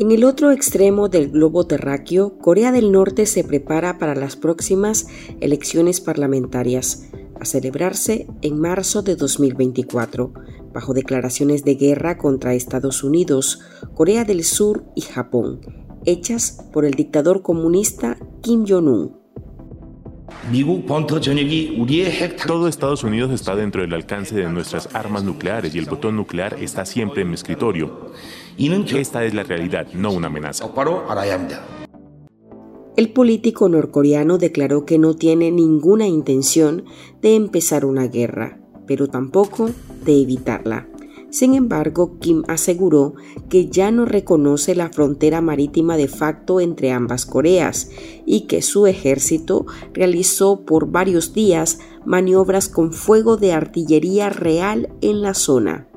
En el otro extremo del globo terráqueo, Corea del Norte se prepara para las próximas elecciones parlamentarias, a celebrarse en marzo de 2024, bajo declaraciones de guerra contra Estados Unidos, Corea del Sur y Japón, hechas por el dictador comunista Kim Jong-un. Todo Estados Unidos está dentro del alcance de nuestras armas nucleares y el botón nuclear está siempre en mi escritorio. Esta es la realidad, no una amenaza. El político norcoreano declaró que no tiene ninguna intención de empezar una guerra, pero tampoco de evitarla. Sin embargo, Kim aseguró que ya no reconoce la frontera marítima de facto entre ambas Coreas y que su ejército realizó por varios días maniobras con fuego de artillería real en la zona.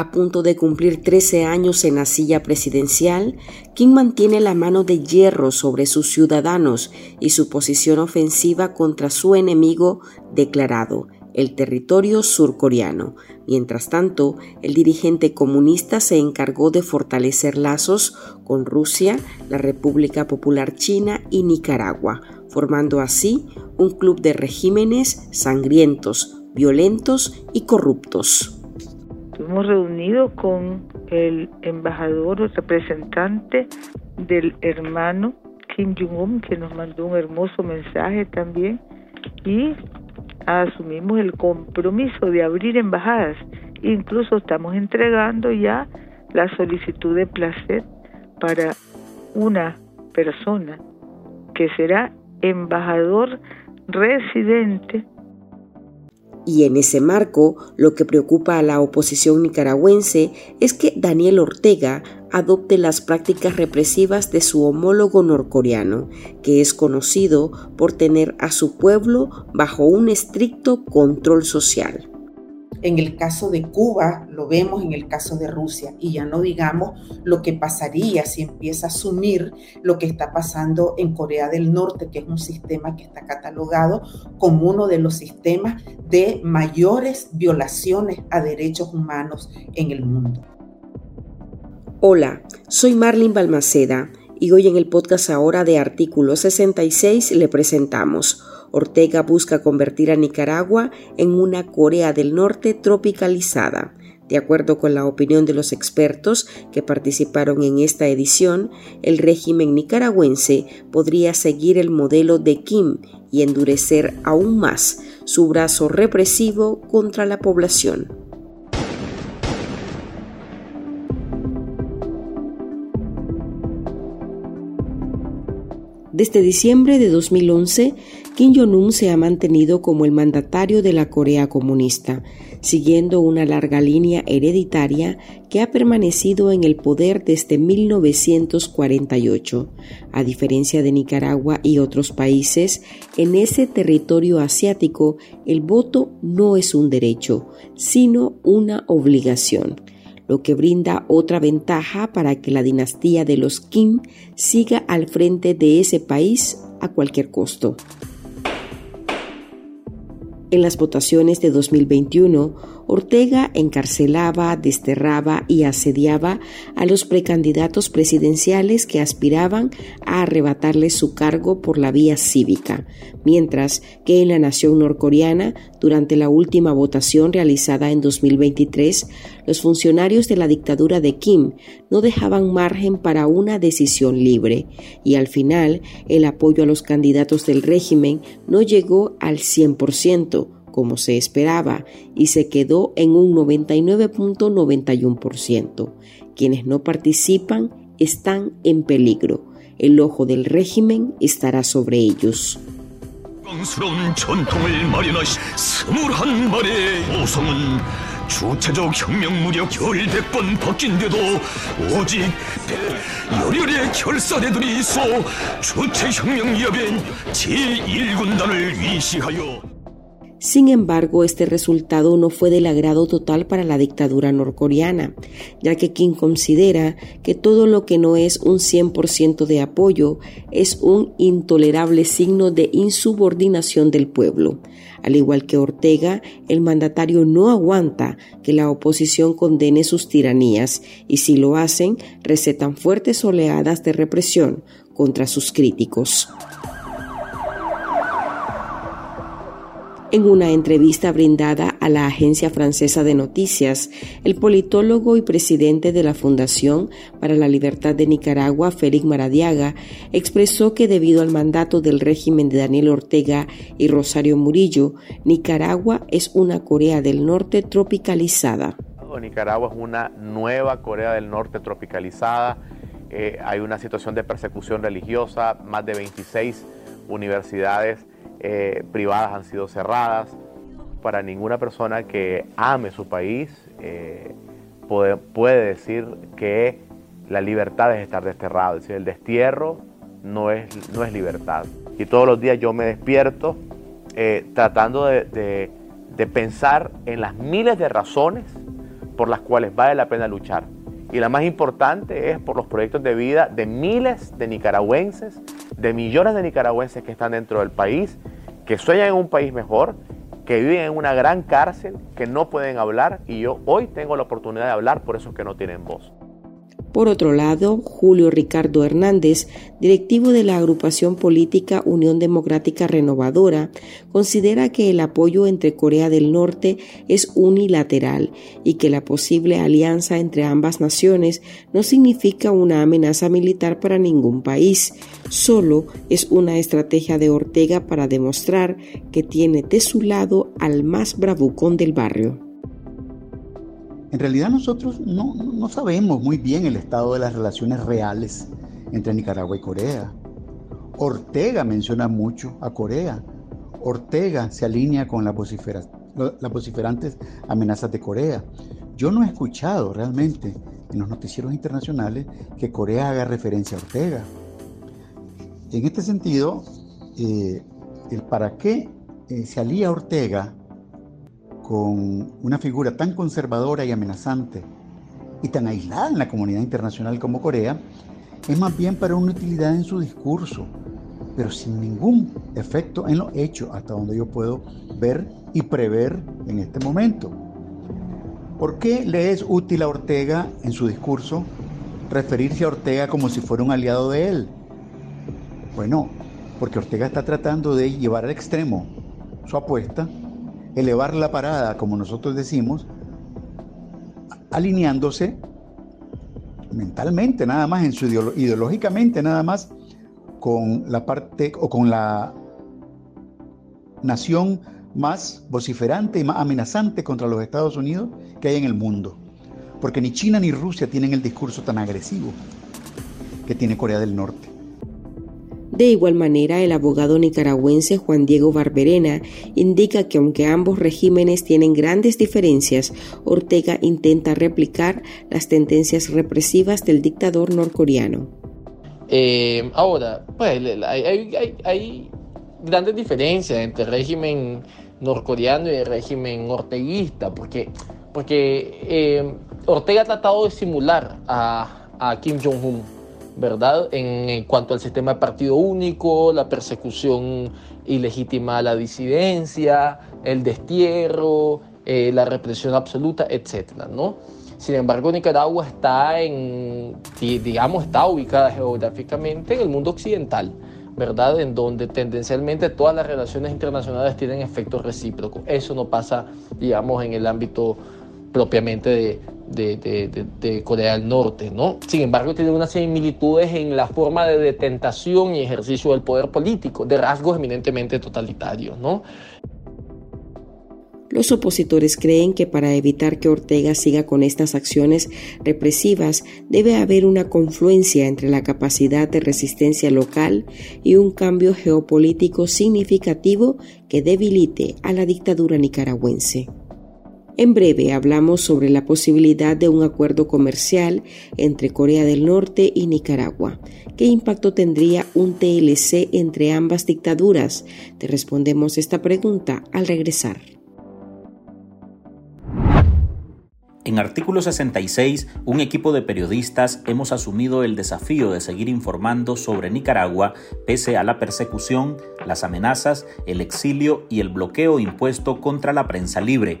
A punto de cumplir 13 años en la silla presidencial, Kim mantiene la mano de hierro sobre sus ciudadanos y su posición ofensiva contra su enemigo declarado, el territorio surcoreano. Mientras tanto, el dirigente comunista se encargó de fortalecer lazos con Rusia, la República Popular China y Nicaragua, formando así un club de regímenes sangrientos, violentos y corruptos. Hemos reunido con el embajador o representante del hermano Kim Jong-un, que nos mandó un hermoso mensaje también, y asumimos el compromiso de abrir embajadas. Incluso estamos entregando ya la solicitud de placer para una persona que será embajador residente y en ese marco, lo que preocupa a la oposición nicaragüense es que Daniel Ortega adopte las prácticas represivas de su homólogo norcoreano, que es conocido por tener a su pueblo bajo un estricto control social. En el caso de Cuba, lo vemos en el caso de Rusia, y ya no digamos lo que pasaría si empieza a asumir lo que está pasando en Corea del Norte, que es un sistema que está catalogado como uno de los sistemas de mayores violaciones a derechos humanos en el mundo. Hola, soy Marlene Balmaceda y hoy en el podcast ahora de Artículo 66 le presentamos Ortega busca convertir a Nicaragua en una Corea del Norte tropicalizada. De acuerdo con la opinión de los expertos que participaron en esta edición, el régimen nicaragüense podría seguir el modelo de Kim y endurecer aún más su brazo represivo contra la población. Desde diciembre de 2011, Kim Jong-un se ha mantenido como el mandatario de la Corea comunista, siguiendo una larga línea hereditaria que ha permanecido en el poder desde 1948. A diferencia de Nicaragua y otros países, en ese territorio asiático el voto no es un derecho, sino una obligación lo que brinda otra ventaja para que la dinastía de los Kim siga al frente de ese país a cualquier costo. En las votaciones de 2021, Ortega encarcelaba, desterraba y asediaba a los precandidatos presidenciales que aspiraban a arrebatarle su cargo por la vía cívica, mientras que en la nación norcoreana, durante la última votación realizada en 2023, los funcionarios de la dictadura de Kim no dejaban margen para una decisión libre, y al final el apoyo a los candidatos del régimen no llegó al 100%, como se esperaba y se quedó en un 99.91%. Quienes no participan están en peligro. El ojo del régimen estará sobre ellos. Sin embargo, este resultado no fue del agrado total para la dictadura norcoreana, ya que Kim considera que todo lo que no es un 100% de apoyo es un intolerable signo de insubordinación del pueblo. Al igual que Ortega, el mandatario no aguanta que la oposición condene sus tiranías y si lo hacen, recetan fuertes oleadas de represión contra sus críticos. En una entrevista brindada a la agencia francesa de noticias, el politólogo y presidente de la Fundación para la Libertad de Nicaragua, Félix Maradiaga, expresó que debido al mandato del régimen de Daniel Ortega y Rosario Murillo, Nicaragua es una Corea del Norte tropicalizada. Nicaragua es una nueva Corea del Norte tropicalizada. Eh, hay una situación de persecución religiosa, más de 26 universidades eh, privadas han sido cerradas. Para ninguna persona que ame su país eh, puede, decir que la libertad es estar desterrado. Es decir, el destierro no es, no es libertad. Y todos los días yo me despierto eh, tratando de, de pensar en las miles de razones por las cuales vale la pena luchar. Y la más importante es por los proyectos de vida de miles de nicaragüenses, de millones de nicaragüenses que están dentro del país que sueñan en un país mejor, que viven en una gran cárcel, que no pueden hablar y yo hoy tengo la oportunidad de hablar por esos que no tienen voz. Por otro lado, Julio Ricardo Hernández, directivo de la agrupación política Unión Democrática Renovadora, considera que el apoyo entre Corea del Norte es unilateral y que la posible alianza entre ambas naciones no significa una amenaza militar para ningún país, solo es una estrategia de Ortega para demostrar que tiene de su lado al más bravucón del barrio. En realidad nosotros no, sabemos muy bien el estado de las relaciones reales entre Nicaragua y Corea. Ortega menciona mucho a Corea. Ortega se alinea con las vociferantes amenazas de Corea. Yo no he escuchado realmente en los noticieros internacionales que Corea haga referencia a Ortega. En este sentido, eh, el para qué eh, se alía Ortega con una figura tan conservadora y amenazante y tan aislada en la comunidad internacional como Corea, es más bien para una utilidad en su discurso, pero sin ningún efecto en lo hecho, hasta donde yo puedo ver y prever en este momento. ¿Por qué le es útil a Ortega en su discurso referirse a Ortega como si fuera un aliado de él? Bueno, porque Ortega está tratando de llevar al extremo su apuesta elevar la parada, como nosotros decimos, alineándose mentalmente nada más, en su ideológicamente nada más, con la parte o con la nación más vociferante y más amenazante contra los Estados Unidos que hay en el mundo. Porque ni China ni Rusia tienen el discurso tan agresivo que tiene Corea del Norte. De igual manera, el abogado nicaragüense Juan Diego Barberena indica que aunque ambos regímenes tienen grandes diferencias, Ortega intenta replicar las tendencias represivas del dictador norcoreano. Eh, ahora, pues hay, grandes diferencias entre el régimen norcoreano y el régimen orteguista, porque, porque eh, Ortega ha tratado de simular a, a Kim Jong-un ¿verdad? En, cuanto al sistema de partido único, la persecución ilegítima a la disidencia, el destierro, eh, la represión absoluta, etcétera, ¿no? Sin embargo, Nicaragua está en, digamos, está ubicada geográficamente en el mundo occidental, ¿verdad? En donde tendencialmente todas las relaciones internacionales tienen efectos recíprocos. Eso no pasa, digamos, en el ámbito propiamente de, de, Corea del Norte, ¿no? Sin embargo, tiene unas similitudes en la forma de detentación y ejercicio del poder político, de rasgos eminentemente totalitarios, ¿no? Los opositores creen que para evitar que Ortega siga con estas acciones represivas debe haber una confluencia entre la capacidad de resistencia local y un cambio geopolítico significativo que debilite a la dictadura nicaragüense. En breve hablamos sobre la posibilidad de un acuerdo comercial entre Corea del Norte y Nicaragua. ¿Qué impacto tendría un TLC entre ambas dictaduras? Te respondemos esta pregunta al regresar. En artículo 66, un equipo de periodistas hemos asumido el desafío de seguir informando sobre Nicaragua pese a la persecución, las amenazas, el exilio y el bloqueo impuesto contra la prensa libre.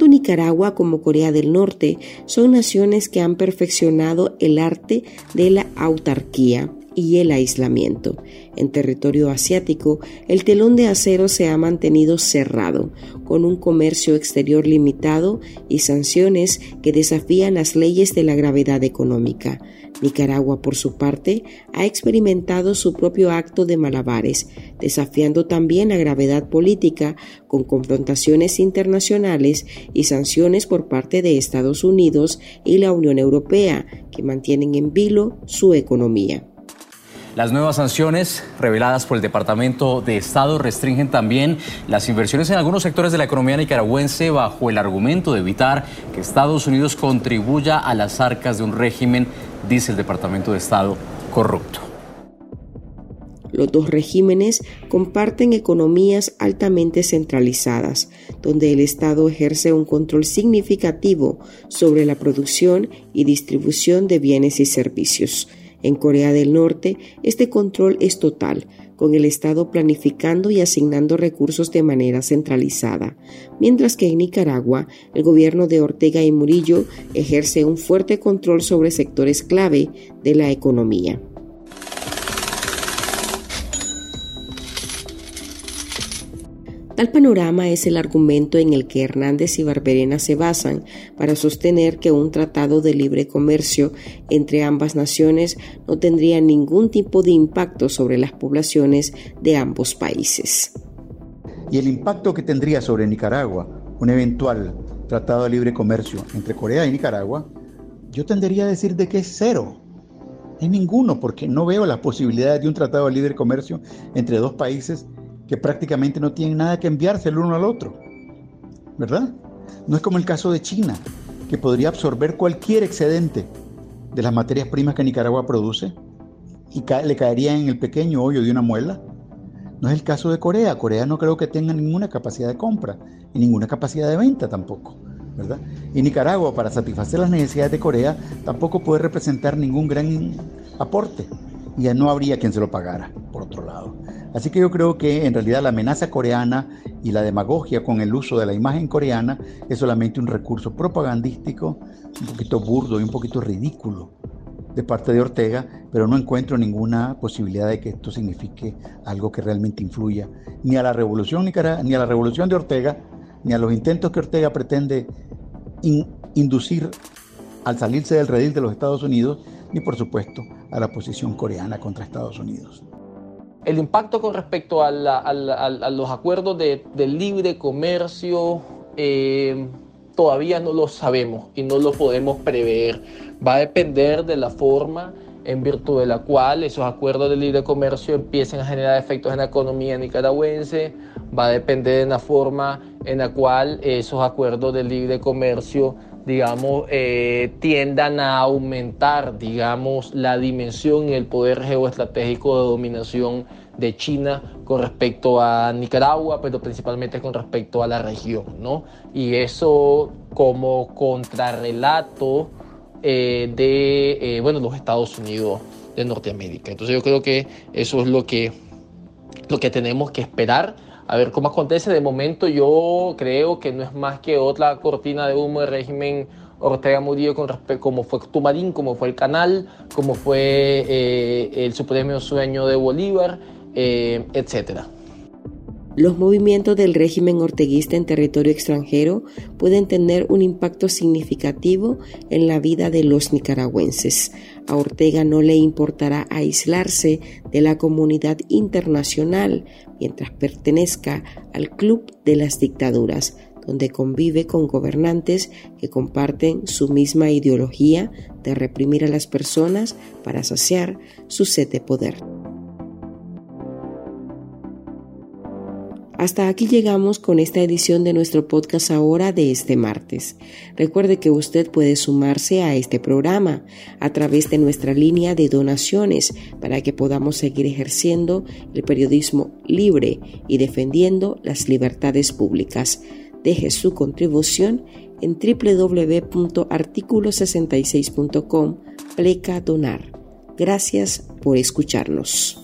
Tanto Nicaragua como Corea del Norte son naciones que han perfeccionado el arte de la autarquía y el aislamiento. En territorio asiático, el telón de acero se ha mantenido cerrado, con un comercio exterior limitado y sanciones que desafían las leyes de la gravedad económica. Nicaragua, por su parte, ha experimentado su propio acto de malabares, desafiando también la gravedad política con confrontaciones internacionales y sanciones por parte de Estados Unidos y la Unión Europea, que mantienen en vilo su economía. Las nuevas sanciones reveladas por el Departamento de Estado restringen también las inversiones en algunos sectores de la economía nicaragüense bajo el argumento de evitar que Estados Unidos contribuya a las arcas de un régimen, dice el Departamento de Estado, corrupto. Los dos regímenes comparten economías altamente centralizadas, donde el Estado ejerce un control significativo sobre la producción y distribución de bienes y servicios. En Corea del Norte, este control es total, con el Estado planificando y asignando recursos de manera centralizada, mientras que en Nicaragua, el gobierno de Ortega y Murillo ejerce un fuerte control sobre sectores clave de la economía. Tal panorama es el argumento en el que Hernández y Barberena se basan para sostener que un tratado de libre comercio entre ambas naciones no tendría ningún tipo de impacto sobre las poblaciones de ambos países. Y el impacto que tendría sobre Nicaragua un eventual tratado de libre comercio entre Corea y Nicaragua, yo tendería a decir de que es cero. Es ninguno, porque no veo la posibilidad de un tratado de libre comercio entre dos países que prácticamente no tienen nada que enviarse el uno al otro. ¿Verdad? No es como el caso de China, que podría absorber cualquier excedente de las materias primas que Nicaragua produce y le caería en el pequeño hoyo de una muela. No es el caso de Corea. Corea no creo que tenga ninguna capacidad de compra y ninguna capacidad de venta tampoco. ¿verdad? Y Nicaragua, para satisfacer las necesidades de Corea, tampoco puede representar ningún gran aporte. Y ya no habría quien se lo pagara, por otro lado. Así que yo creo que en realidad la amenaza coreana y la demagogia con el uso de la imagen coreana es solamente un recurso propagandístico, un poquito burdo y un poquito ridículo de parte de Ortega, pero no encuentro ninguna posibilidad de que esto signifique algo que realmente influya ni a la revolución ni a la revolución de Ortega, ni a los intentos que Ortega pretende inducir al salirse del redil de los Estados Unidos, ni por supuesto a la posición coreana contra Estados Unidos. El impacto con respecto a, los acuerdos de, libre comercio eh, todavía no lo sabemos y no lo podemos prever. Va a depender de la forma en virtud de la cual esos acuerdos de libre comercio empiecen a generar efectos en la economía nicaragüense, va a depender de la forma en la cual esos acuerdos de libre comercio, digamos, eh, tiendan a aumentar, digamos, la dimensión y el poder geoestratégico de dominación de China con respecto a Nicaragua, pero principalmente con respecto a la región, ¿no? Y eso como contrarrelato eh, de, eh, bueno, los Estados Unidos de Norteamérica. Entonces yo creo que eso es lo que, lo que tenemos que esperar a ver cómo acontece. De momento yo creo que no es más que otra cortina de humo del régimen Ortega Murillo con respecto como fue Tumarín, como fue el Canal, como fue eh, el Supremo Sueño de Bolívar, eh, etcétera. Los movimientos del régimen orteguista en territorio extranjero pueden tener un impacto significativo en la vida de los nicaragüenses. A Ortega no le importará aislarse de la comunidad internacional mientras pertenezca al club de las dictaduras, donde convive con gobernantes que comparten su misma ideología de reprimir a las personas para saciar su sed de poder. Hasta aquí llegamos con esta edición de nuestro podcast ahora de este martes. Recuerde que usted puede sumarse a este programa a través de nuestra línea de donaciones para que podamos seguir ejerciendo el periodismo libre y defendiendo las libertades públicas. Deje su contribución en www.articulo66.com pleca donar. Gracias por escucharnos.